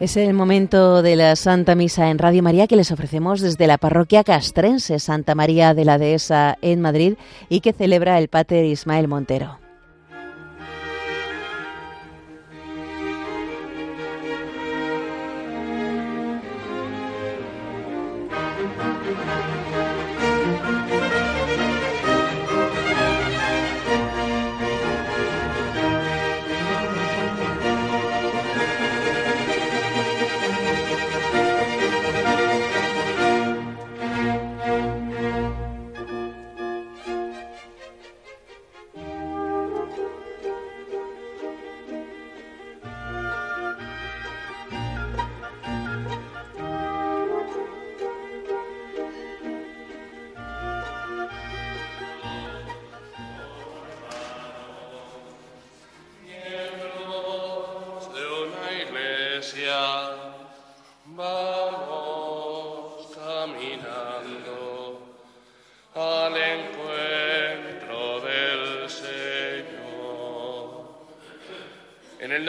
Es el momento de la Santa Misa en Radio María que les ofrecemos desde la parroquia castrense Santa María de la Dehesa en Madrid y que celebra el Pater Ismael Montero.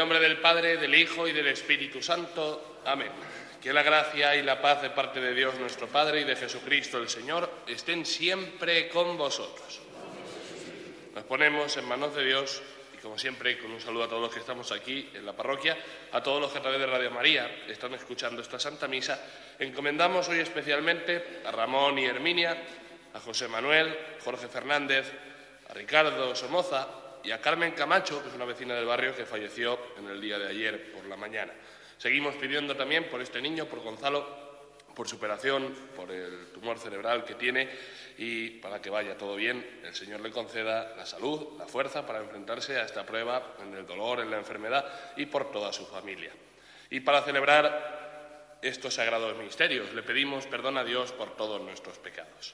Del Hijo y del Espíritu Santo. Amén. Que la gracia y la paz de parte de Dios nuestro Padre y de Jesucristo el Señor estén siempre con vosotros. Nos ponemos en manos de Dios y como siempre con un saludo a todos los que estamos aquí en la parroquia, a todos los que a través de Radio María están escuchando esta Santa Misa, encomendamos hoy especialmente a Ramón y Herminia, a José Manuel, Jorge Fernández, a Ricardo Somoza, y a Carmen Camacho, que es una vecina del barrio que falleció en el día de ayer por la mañana. Seguimos pidiendo también por este niño, por Gonzalo, por su operación, por el tumor cerebral que tiene y para que vaya todo bien, el Señor le conceda la salud, la fuerza para enfrentarse a esta prueba en el dolor, en la enfermedad y por toda su familia. Y para celebrar estos sagrados misterios, le pedimos perdón a Dios por todos nuestros pecados.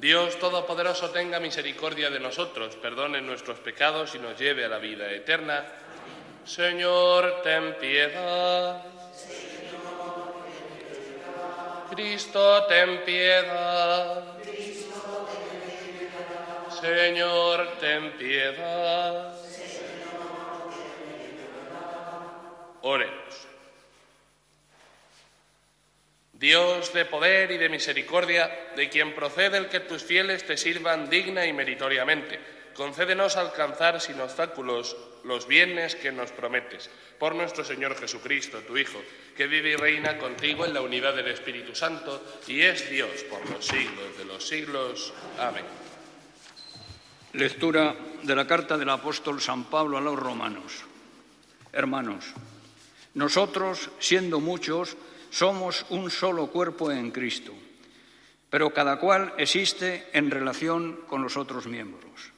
Dios Todopoderoso tenga misericordia de nosotros, perdone nuestros pecados y nos lleve a la vida eterna. Señor, ten piedad. Cristo, ten piedad. Señor, ten piedad. Oremos. Dios de poder y de misericordia, de quien procede el que tus fieles te sirvan digna y meritoriamente, concédenos alcanzar sin obstáculos los bienes que nos prometes, por nuestro Señor Jesucristo, tu Hijo, que vive y reina contigo en la unidad del Espíritu Santo y es Dios por los siglos de los siglos. Amén. Lectura de la carta del apóstol San Pablo a los romanos. Hermanos, nosotros, siendo muchos, somos un solo cuerpo en Cristo, pero cada cual existe en relación con los otros miembros.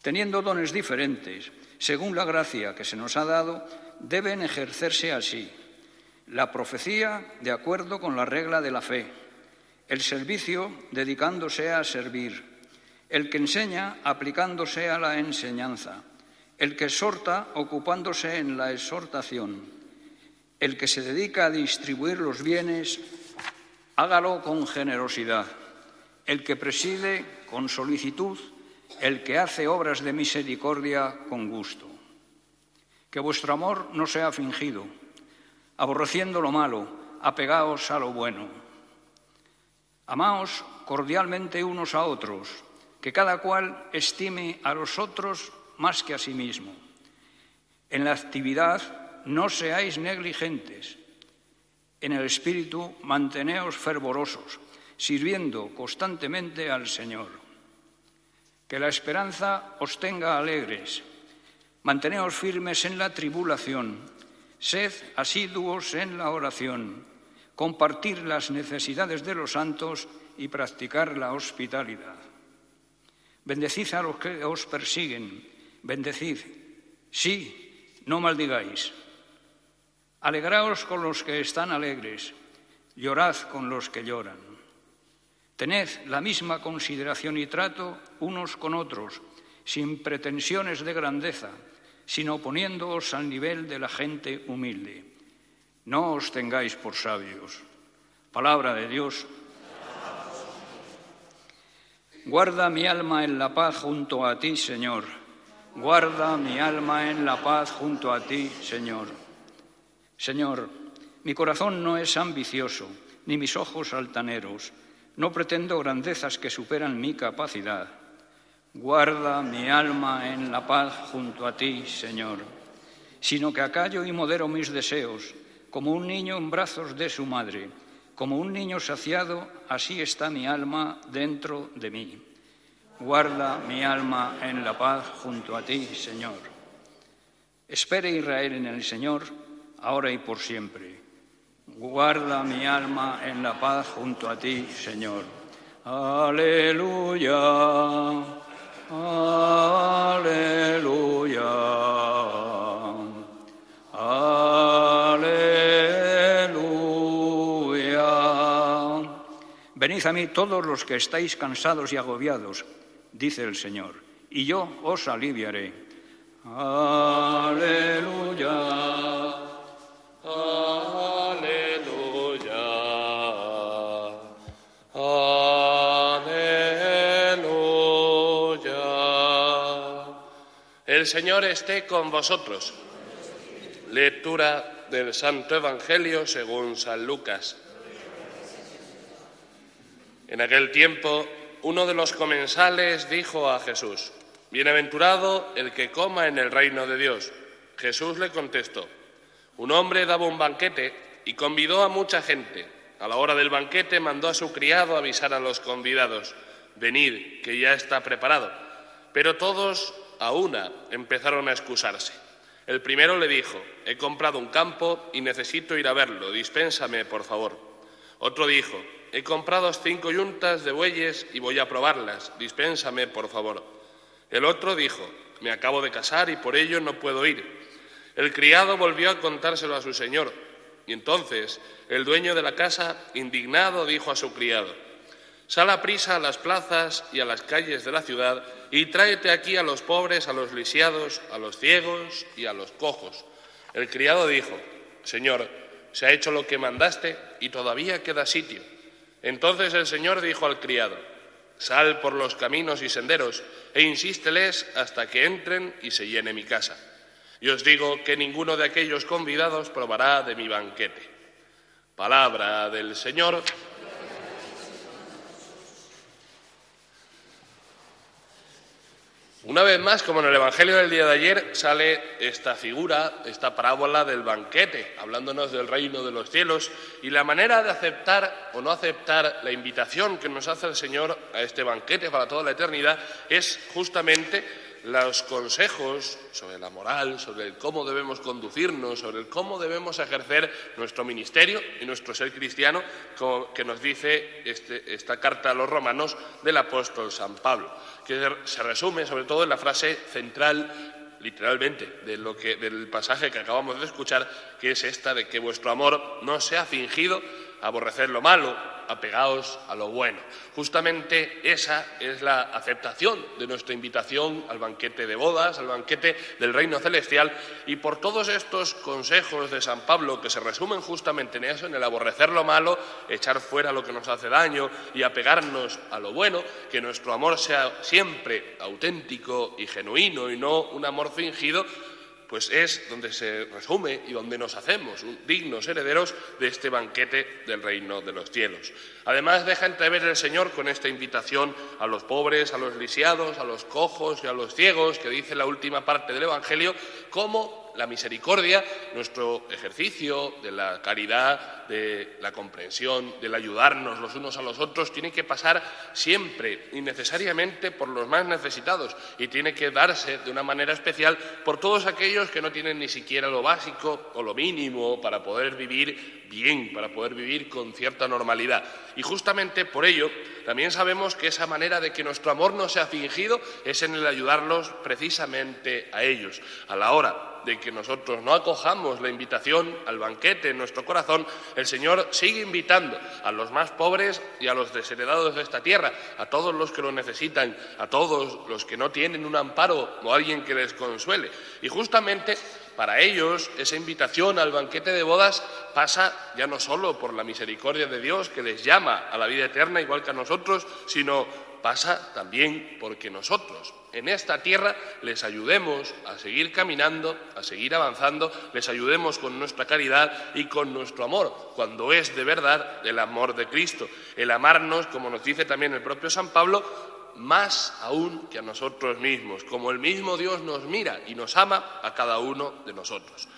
Teniendo dones diferentes, según la gracia que se nos ha dado, deben ejercerse así. La profecía de acuerdo con la regla de la fe, el servicio dedicándose a servir, el que enseña aplicándose a la enseñanza, el que exhorta ocupándose en la exhortación el que se dedica a distribuir los bienes, hágalo con generosidad. El que preside, con solicitud. El que hace obras de misericordia, con gusto. Que vuestro amor no sea fingido. Aborreciendo lo malo, apegaos a lo bueno. Amaos cordialmente unos a otros, que cada cual estime a los otros más que a sí mismo. En la actividad no seáis negligentes. En el espíritu manteneos fervorosos, sirviendo constantemente al Señor. Que la esperanza os tenga alegres. Manteneos firmes en la tribulación. Sed asiduos en la oración. Compartir las necesidades de los santos y practicar la hospitalidad. Bendecid a los que os persiguen. Bendecid. Sí, no maldigáis. Alegraos con los que están alegres, llorad con los que lloran. Tened la misma consideración y trato unos con otros, sin pretensiones de grandeza, sino poniéndoos al nivel de la gente humilde. No os tengáis por sabios. Palabra de Dios. Guarda mi alma en la paz junto a ti, Señor. Guarda mi alma en la paz junto a ti, Señor. Señor, mi corazón no es ambicioso, ni mis ojos altaneros. No pretendo grandezas que superan mi capacidad. Guarda mi alma en la paz junto a ti, Señor, sino que acallo y modero mis deseos, como un niño en brazos de su madre, como un niño saciado, así está mi alma dentro de mí. Guarda mi alma en la paz junto a ti, Señor. Espere Israel en el Señor, ahora y por siempre. Guarda mi alma en la paz junto a ti, Señor. Aleluya, aleluya, aleluya. Venid a mí todos los que estáis cansados y agobiados, dice el Señor, y yo os aliviaré. Aleluya. El Señor esté con vosotros. Lectura del Santo Evangelio según San Lucas. En aquel tiempo, uno de los comensales dijo a Jesús, Bienaventurado el que coma en el reino de Dios. Jesús le contestó, un hombre daba un banquete y convidó a mucha gente. A la hora del banquete mandó a su criado avisar a los convidados, venid, que ya está preparado. Pero todos a una empezaron a excusarse. El primero le dijo, he comprado un campo y necesito ir a verlo, dispénsame, por favor. Otro dijo, he comprado cinco yuntas de bueyes y voy a probarlas, dispénsame, por favor. El otro dijo, me acabo de casar y por ello no puedo ir. El criado volvió a contárselo a su señor, y entonces el dueño de la casa, indignado, dijo a su criado, Sal a prisa a las plazas y a las calles de la ciudad y tráete aquí a los pobres, a los lisiados, a los ciegos y a los cojos. El criado dijo, Señor, se ha hecho lo que mandaste y todavía queda sitio. Entonces el Señor dijo al criado, Sal por los caminos y senderos e insísteles hasta que entren y se llene mi casa. Y os digo que ninguno de aquellos convidados probará de mi banquete. Palabra del Señor. Una vez más, como en el Evangelio del día de ayer, sale esta figura, esta parábola del banquete, hablándonos del reino de los cielos y la manera de aceptar o no aceptar la invitación que nos hace el Señor a este banquete para toda la eternidad es justamente los consejos sobre la moral, sobre el cómo debemos conducirnos, sobre el cómo debemos ejercer nuestro ministerio y nuestro ser cristiano, que nos dice este, esta carta a los romanos del apóstol San Pablo, que se resume sobre todo en la frase central literalmente de lo que, del pasaje que acabamos de escuchar, que es esta de que vuestro amor no sea fingido, aborrecer lo malo, apegaos a lo bueno. Justamente esa es la aceptación de nuestra invitación al banquete de bodas, al banquete del reino celestial, y por todos estos consejos de San Pablo que se resumen justamente en eso, en el aborrecer lo malo, echar fuera lo que nos hace daño y apegarnos a lo bueno, que nuestro amor sea siempre auténtico y genuino y no un amor fingido, pues es donde se resume y donde nos hacemos dignos herederos de este banquete del reino de los cielos. Además, deja entrever el Señor con esta invitación a los pobres, a los lisiados, a los cojos y a los ciegos, que dice la última parte del Evangelio, como la misericordia, nuestro ejercicio de la caridad, de la comprensión, del ayudarnos los unos a los otros, tiene que pasar siempre y necesariamente por los más necesitados y tiene que darse de una manera especial por todos aquellos que no tienen ni siquiera lo básico o lo mínimo para poder vivir bien, para poder vivir con cierta normalidad. Y justamente por ello también sabemos que esa manera de que nuestro amor no sea fingido es en el ayudarlos precisamente a ellos. A la hora de que nosotros no acojamos la invitación al banquete en nuestro corazón, el Señor sigue invitando a los más pobres y a los desheredados de esta tierra, a todos los que lo necesitan, a todos los que no tienen un amparo o alguien que les consuele. Y justamente para ellos, esa invitación al banquete de bodas pasa ya no solo por la misericordia de Dios que les llama a la vida eterna igual que a nosotros, sino pasa también porque nosotros en esta tierra les ayudemos a seguir caminando, a seguir avanzando, les ayudemos con nuestra caridad y con nuestro amor, cuando es de verdad el amor de Cristo, el amarnos, como nos dice también el propio San Pablo, más aún que a nosotros mismos, como el mismo Dios nos mira y nos ama a cada uno de nosotros.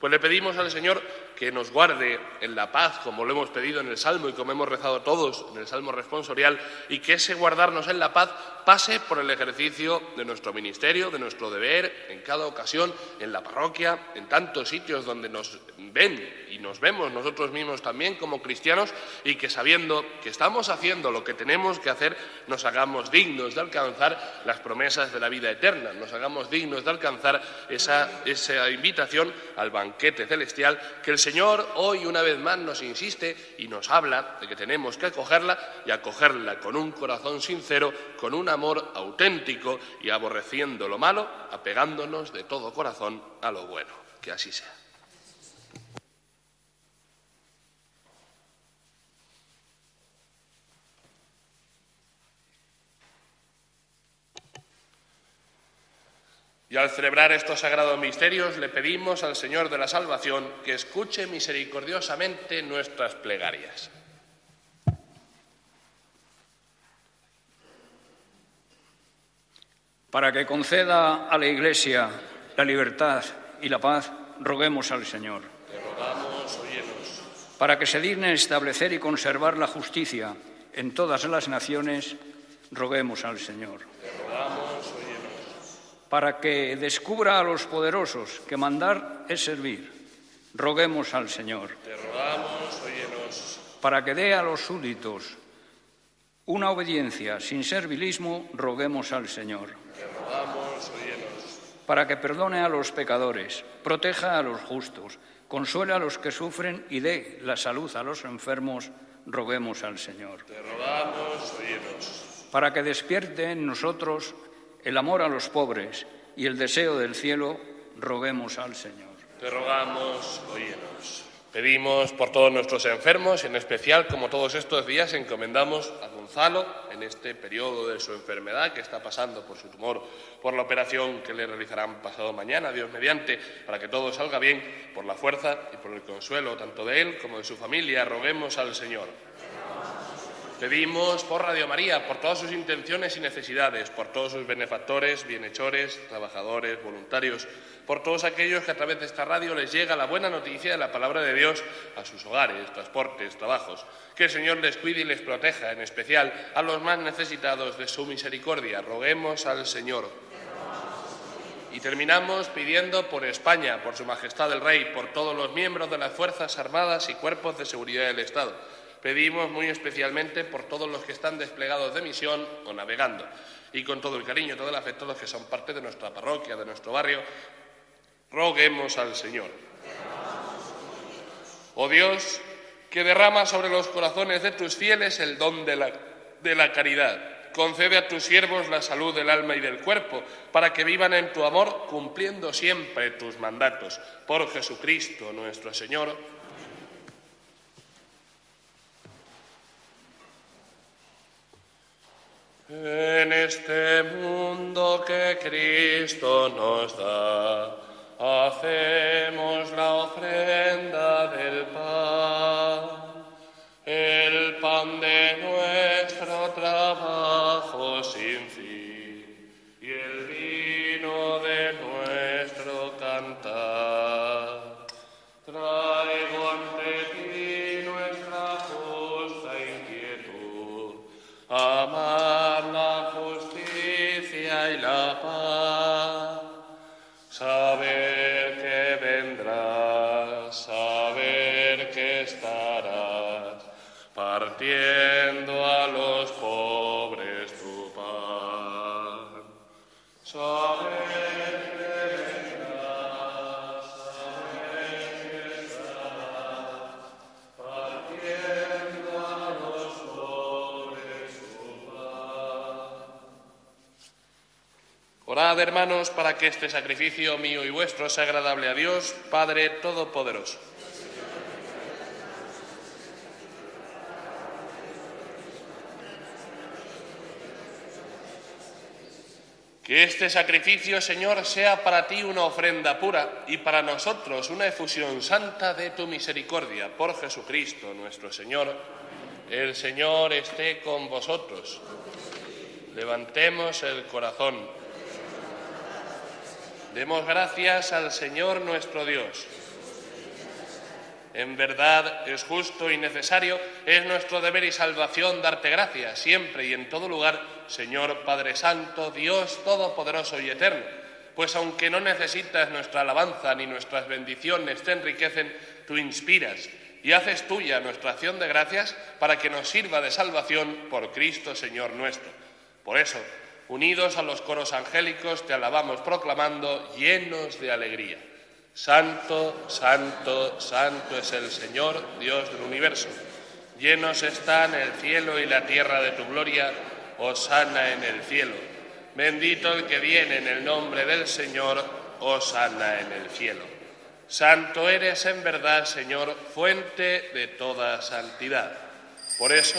Pues le pedimos al Señor que nos guarde en la paz, como lo hemos pedido en el Salmo y como hemos rezado todos en el Salmo responsorial, y que ese guardarnos en la paz pase por el ejercicio de nuestro ministerio, de nuestro deber, en cada ocasión, en la parroquia, en tantos sitios donde nos ven y nos vemos nosotros mismos también como cristianos, y que sabiendo que estamos haciendo lo que tenemos que hacer, nos hagamos dignos de alcanzar las promesas de la vida eterna, nos hagamos dignos de alcanzar esa, esa invitación al banquete celestial que el Señor hoy una vez más nos insiste y nos habla de que tenemos que acogerla y acogerla con un corazón sincero, con un amor auténtico y aborreciendo lo malo, apegándonos de todo corazón a lo bueno. Que así sea. Y al celebrar estos sagrados misterios le pedimos al Señor de la Salvación que escuche misericordiosamente nuestras plegarias. Para que conceda a la Iglesia la libertad y la paz, roguemos al Señor. Te rogamos, óyenos. Para que se digne establecer y conservar la justicia en todas las naciones, roguemos al Señor. Para que descubra a los poderosos que mandar es servir. Roguemos al Señor. Te rogamos, óyenos. Para que dé a los súbditos una obediencia sin servilismo, roguemos al Señor. Te rogamos, óyenos. Para que perdone a los pecadores, proteja a los justos, consuela a los que sufren y dé la salud a los enfermos, roguemos al Señor. Te rogamos, óyenos. Para que despierte en nosotros el amor a los pobres y el deseo del cielo, roguemos al Señor. Te rogamos, óyenos. Pedimos por todos nuestros enfermos, en especial, como todos estos días, encomendamos a Gonzalo en este periodo de su enfermedad que está pasando por su tumor, por la operación que le realizarán pasado mañana, Dios mediante, para que todo salga bien, por la fuerza y por el consuelo tanto de él como de su familia, roguemos al Señor. Pedimos por Radio María, por todas sus intenciones y necesidades, por todos sus benefactores, bienhechores, trabajadores, voluntarios, por todos aquellos que a través de esta radio les llega la buena noticia de la palabra de Dios a sus hogares, transportes, trabajos. Que el Señor les cuide y les proteja, en especial a los más necesitados de su misericordia. Roguemos al Señor. Y terminamos pidiendo por España, por Su Majestad el Rey, por todos los miembros de las Fuerzas Armadas y cuerpos de seguridad del Estado Pedimos muy especialmente por todos los que están desplegados de misión o navegando y con todo el cariño, todo el afecto, los que son parte de nuestra parroquia, de nuestro barrio, roguemos al Señor. Oh Dios, que derrama sobre los corazones de tus fieles el don de la, de la caridad. Concede a tus siervos la salud del alma y del cuerpo, para que vivan en tu amor, cumpliendo siempre tus mandatos. Por Jesucristo nuestro Señor. En este mundo que Cristo nos da, hacemos la ofrenda del pan, el pan de nuestro trabajo sin Hermanos, para que este sacrificio mío y vuestro sea agradable a Dios, Padre Todopoderoso. Que este sacrificio, Señor, sea para ti una ofrenda pura y para nosotros una efusión santa de tu misericordia. Por Jesucristo nuestro Señor. El Señor esté con vosotros. Levantemos el corazón. Demos gracias al Señor nuestro Dios. En verdad es justo y necesario, es nuestro deber y salvación darte gracias siempre y en todo lugar, Señor Padre Santo, Dios Todopoderoso y Eterno, pues aunque no necesitas nuestra alabanza ni nuestras bendiciones te enriquecen, tú inspiras y haces tuya nuestra acción de gracias para que nos sirva de salvación por Cristo Señor nuestro. Por eso, unidos a los coros angélicos, te alabamos proclamando llenos de alegría. Santo, santo, santo es el Señor, Dios del universo. Llenos están el cielo y la tierra de tu gloria, sana en el cielo. Bendito el que viene en el nombre del Señor, sana en el cielo. Santo eres en verdad, Señor, fuente de toda santidad. Por eso,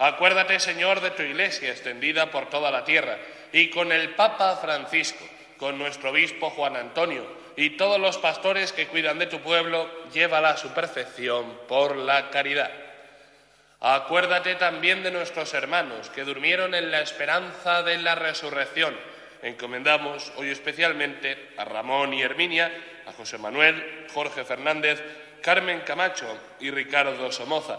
Acuérdate, Señor, de tu iglesia extendida por toda la tierra y con el Papa Francisco, con nuestro obispo Juan Antonio y todos los pastores que cuidan de tu pueblo, llévala a su perfección por la caridad. Acuérdate también de nuestros hermanos que durmieron en la esperanza de la resurrección. Encomendamos hoy especialmente a Ramón y Herminia, a José Manuel, Jorge Fernández, Carmen Camacho y Ricardo Somoza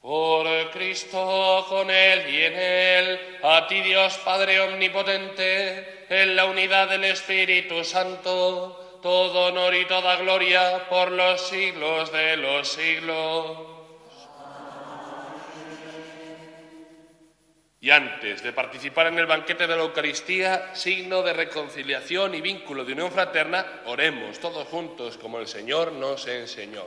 Por Cristo, con Él y en Él, a ti Dios Padre Omnipotente, en la unidad del Espíritu Santo, todo honor y toda gloria por los siglos de los siglos. Y antes de participar en el banquete de la Eucaristía, signo de reconciliación y vínculo de unión fraterna, oremos todos juntos como el Señor nos enseñó.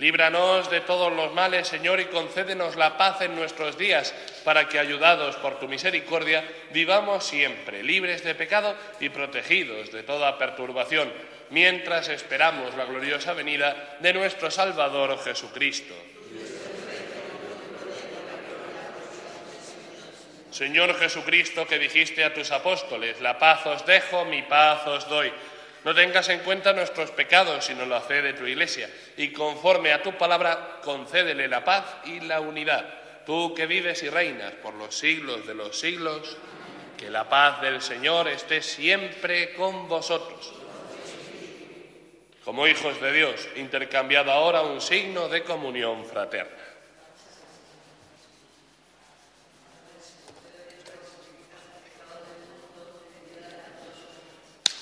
Líbranos de todos los males, Señor, y concédenos la paz en nuestros días, para que, ayudados por tu misericordia, vivamos siempre libres de pecado y protegidos de toda perturbación, mientras esperamos la gloriosa venida de nuestro Salvador Jesucristo. Señor Jesucristo, que dijiste a tus apóstoles, la paz os dejo, mi paz os doy. No tengas en cuenta nuestros pecados, sino lo hace de tu iglesia. Y conforme a tu palabra, concédele la paz y la unidad. Tú que vives y reinas por los siglos de los siglos, que la paz del Señor esté siempre con vosotros. Como hijos de Dios, intercambiado ahora un signo de comunión fraterna.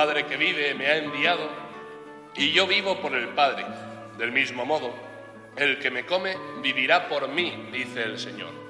Padre que vive me ha enviado y yo vivo por el Padre. Del mismo modo, el que me come vivirá por mí, dice el Señor.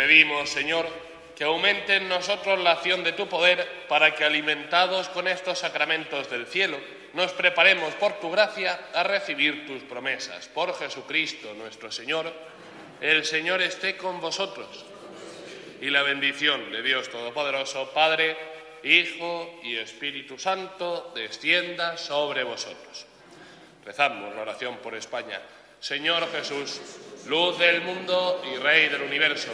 Pedimos, Señor, que aumente en nosotros la acción de tu poder para que, alimentados con estos sacramentos del cielo, nos preparemos por tu gracia a recibir tus promesas. Por Jesucristo nuestro Señor, el Señor esté con vosotros. Y la bendición de Dios Todopoderoso, Padre, Hijo y Espíritu Santo, descienda sobre vosotros. Rezamos la oración por España. Señor Jesús, luz del mundo y Rey del universo,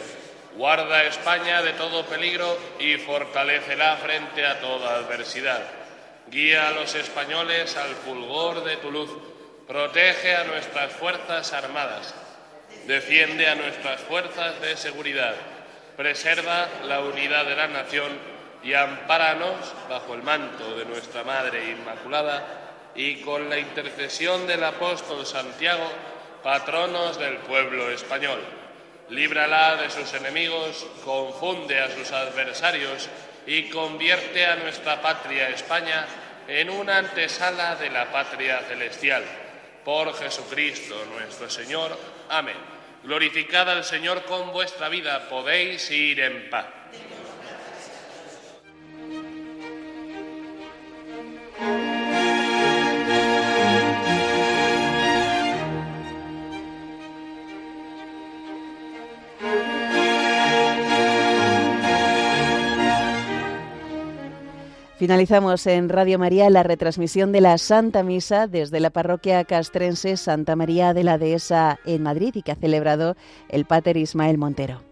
guarda a España de todo peligro y fortalecela frente a toda adversidad. Guía a los españoles al fulgor de tu luz, protege a nuestras Fuerzas Armadas, defiende a nuestras fuerzas de seguridad, preserva la unidad de la nación y ampáranos bajo el manto de nuestra Madre Inmaculada y con la intercesión del apóstol Santiago, patronos del pueblo español. Líbrala de sus enemigos, confunde a sus adversarios y convierte a nuestra patria España en una antesala de la patria celestial. Por Jesucristo nuestro Señor. Amén. Glorificad al Señor con vuestra vida, podéis ir en paz. Finalizamos en Radio María la retransmisión de la Santa Misa desde la parroquia castrense Santa María de la Dehesa en Madrid y que ha celebrado el Pater Ismael Montero.